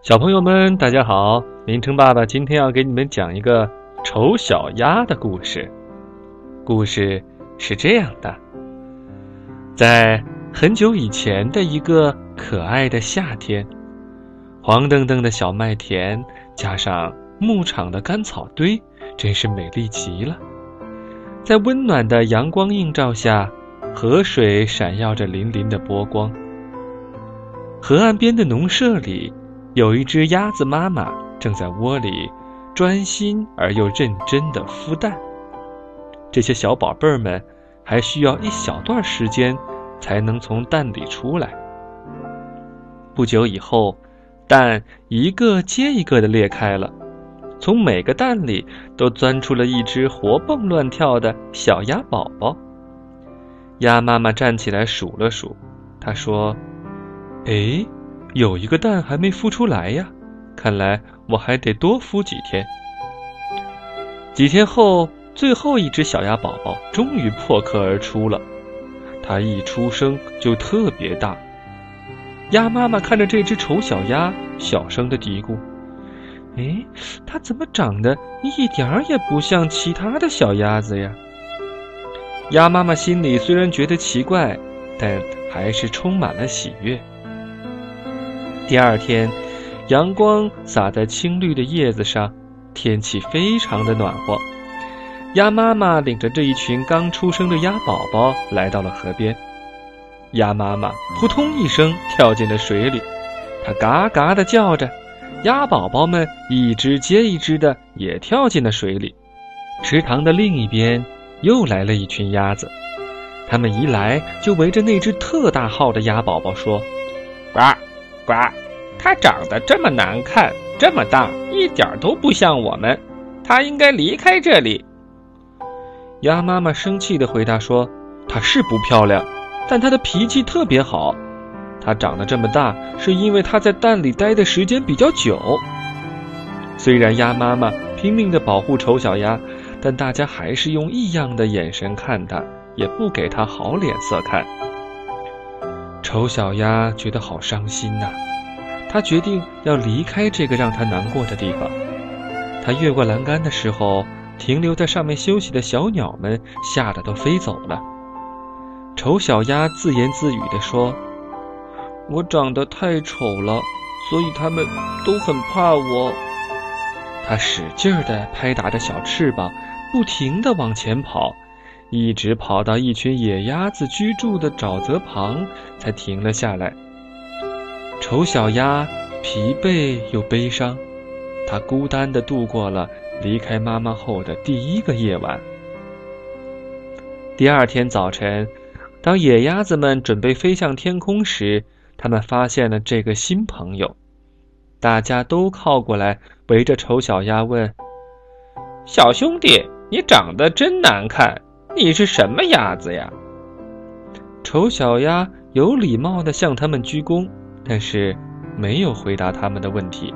小朋友们，大家好！明成爸爸今天要给你们讲一个丑小鸭的故事。故事是这样的：在很久以前的一个可爱的夏天，黄澄澄的小麦田加上牧场的干草堆，真是美丽极了。在温暖的阳光映照下，河水闪耀着粼粼的波光。河岸边的农舍里。有一只鸭子妈妈正在窝里专心而又认真地孵蛋。这些小宝贝儿们还需要一小段时间才能从蛋里出来。不久以后，蛋一个接一个地裂开了，从每个蛋里都钻出了一只活蹦乱跳的小鸭宝宝。鸭妈妈站起来数了数，她说：“哎。”有一个蛋还没孵出来呀，看来我还得多孵几天。几天后，最后一只小鸭宝宝终于破壳而出了，它一出生就特别大。鸭妈妈看着这只丑小鸭，小声的嘀咕：“哎，它怎么长得一点儿也不像其他的小鸭子呀？”鸭妈妈心里虽然觉得奇怪，但还是充满了喜悦。第二天，阳光洒在青绿的叶子上，天气非常的暖和。鸭妈妈领着这一群刚出生的鸭宝宝来到了河边。鸭妈妈扑通一声跳进了水里，它嘎嘎地叫着，鸭宝宝们一只接一只的也跳进了水里。池塘的另一边又来了一群鸭子，它们一来就围着那只特大号的鸭宝宝说：“呱。”呱，它长得这么难看，这么大，一点都不像我们。它应该离开这里。鸭妈妈生气地回答说：“它是不漂亮，但它的脾气特别好。它长得这么大，是因为它在蛋里待的时间比较久。”虽然鸭妈妈拼命地保护丑小鸭，但大家还是用异样的眼神看它，也不给它好脸色看。丑小鸭觉得好伤心呐，它决定要离开这个让它难过的地方。它越过栏杆的时候，停留在上面休息的小鸟们吓得都飞走了。丑小鸭自言自语地说：“我长得太丑了，所以它们都很怕我。”它使劲地拍打着小翅膀，不停地往前跑。一直跑到一群野鸭子居住的沼泽旁，才停了下来。丑小鸭疲惫又悲伤，它孤单地度过了离开妈妈后的第一个夜晚。第二天早晨，当野鸭子们准备飞向天空时，他们发现了这个新朋友。大家都靠过来，围着丑小鸭问：“小兄弟，你长得真难看。”你是什么鸭子呀？丑小鸭有礼貌地向他们鞠躬，但是没有回答他们的问题。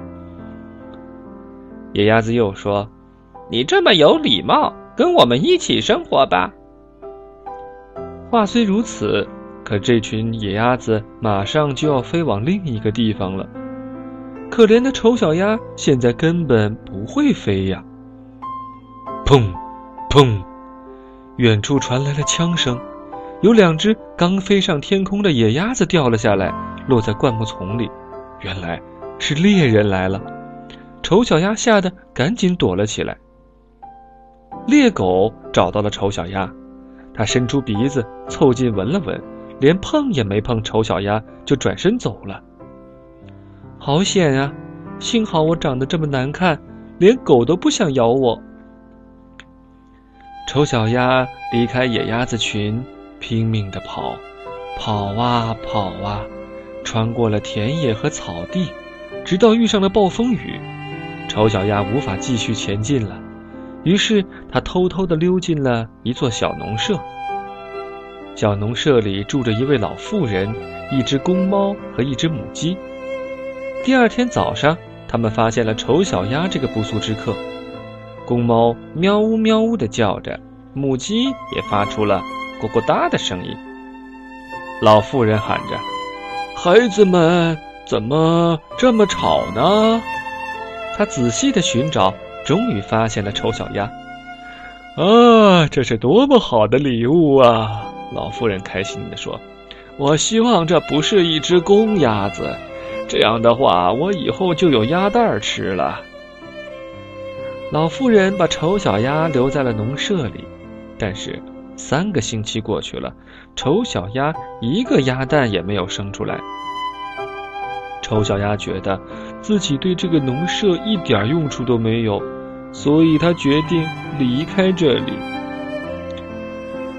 野鸭子又说：“你这么有礼貌，跟我们一起生活吧。”话虽如此，可这群野鸭子马上就要飞往另一个地方了。可怜的丑小鸭现在根本不会飞呀！砰，砰。远处传来了枪声，有两只刚飞上天空的野鸭子掉了下来，落在灌木丛里。原来是猎人来了，丑小鸭吓得赶紧躲了起来。猎狗找到了丑小鸭，它伸出鼻子凑近闻了闻，连碰也没碰丑小鸭，就转身走了。好险啊！幸好我长得这么难看，连狗都不想咬我。丑小鸭离开野鸭子群，拼命地跑，跑啊跑啊，穿过了田野和草地，直到遇上了暴风雨。丑小鸭无法继续前进了，于是它偷偷地溜进了一座小农舍。小农舍里住着一位老妇人、一只公猫和一只母鸡。第二天早上，他们发现了丑小鸭这个不速之客。公猫喵呜喵呜的叫着，母鸡也发出了咕咕哒的声音。老妇人喊着：“孩子们，怎么这么吵呢？他仔细的寻找，终于发现了丑小鸭。啊，这是多么好的礼物啊！老妇人开心地说：“我希望这不是一只公鸭子，这样的话，我以后就有鸭蛋吃了。”老妇人把丑小鸭留在了农舍里，但是三个星期过去了，丑小鸭一个鸭蛋也没有生出来。丑小鸭觉得自己对这个农舍一点用处都没有，所以他决定离开这里。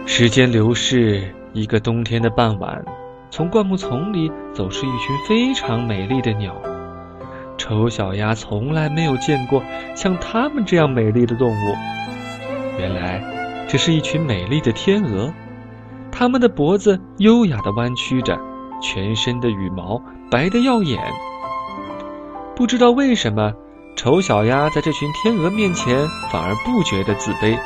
时间流逝，一个冬天的傍晚，从灌木丛里走出一群非常美丽的鸟。丑小鸭从来没有见过像它们这样美丽的动物。原来，这是一群美丽的天鹅，它们的脖子优雅地弯曲着，全身的羽毛白得耀眼。不知道为什么，丑小鸭在这群天鹅面前反而不觉得自卑。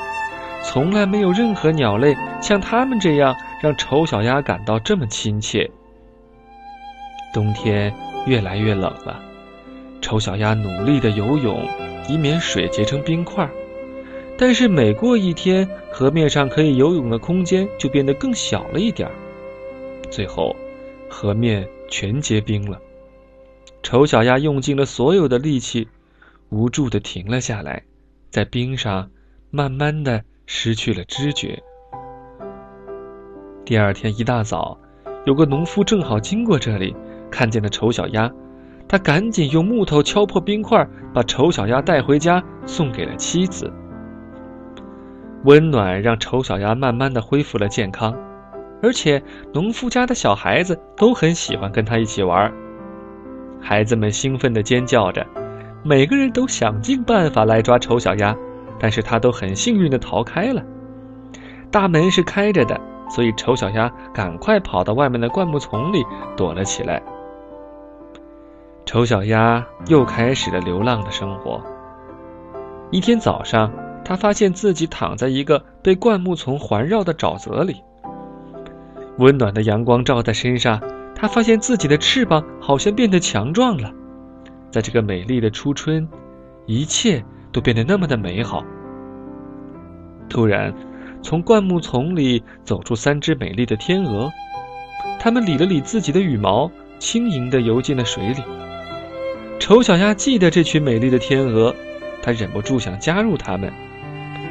从来没有任何鸟类像它们这样让丑小鸭感到这么亲切。冬天越来越冷了。丑小鸭努力地游泳，以免水结成冰块。但是每过一天，河面上可以游泳的空间就变得更小了一点儿。最后，河面全结冰了。丑小鸭用尽了所有的力气，无助地停了下来，在冰上慢慢地失去了知觉。第二天一大早，有个农夫正好经过这里，看见了丑小鸭。他赶紧用木头敲破冰块，把丑小鸭带回家，送给了妻子。温暖让丑小鸭慢慢的恢复了健康，而且农夫家的小孩子都很喜欢跟他一起玩。孩子们兴奋的尖叫着，每个人都想尽办法来抓丑小鸭，但是他都很幸运的逃开了。大门是开着的，所以丑小鸭赶快跑到外面的灌木丛里躲了起来。丑小鸭又开始了流浪的生活。一天早上，它发现自己躺在一个被灌木丛环绕的沼泽里。温暖的阳光照在身上，它发现自己的翅膀好像变得强壮了。在这个美丽的初春，一切都变得那么的美好。突然，从灌木丛里走出三只美丽的天鹅，它们理了理自己的羽毛，轻盈地游进了水里。丑小鸭记得这群美丽的天鹅，它忍不住想加入它们。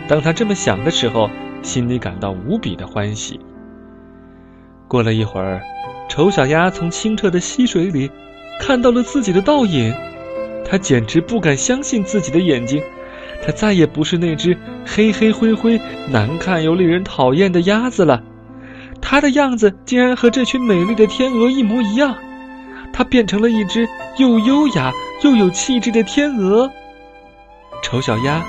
当它这么想的时候，心里感到无比的欢喜。过了一会儿，丑小鸭从清澈的溪水里看到了自己的倒影，它简直不敢相信自己的眼睛。它再也不是那只黑黑灰灰、难看又令人讨厌的鸭子了，它的样子竟然和这群美丽的天鹅一模一样。它变成了一只又优雅又有气质的天鹅。丑小鸭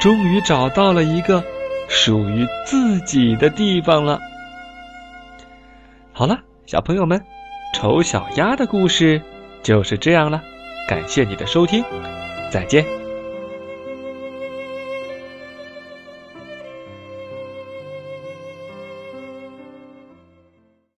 终于找到了一个属于自己的地方了。好了，小朋友们，丑小鸭的故事就是这样了。感谢你的收听，再见。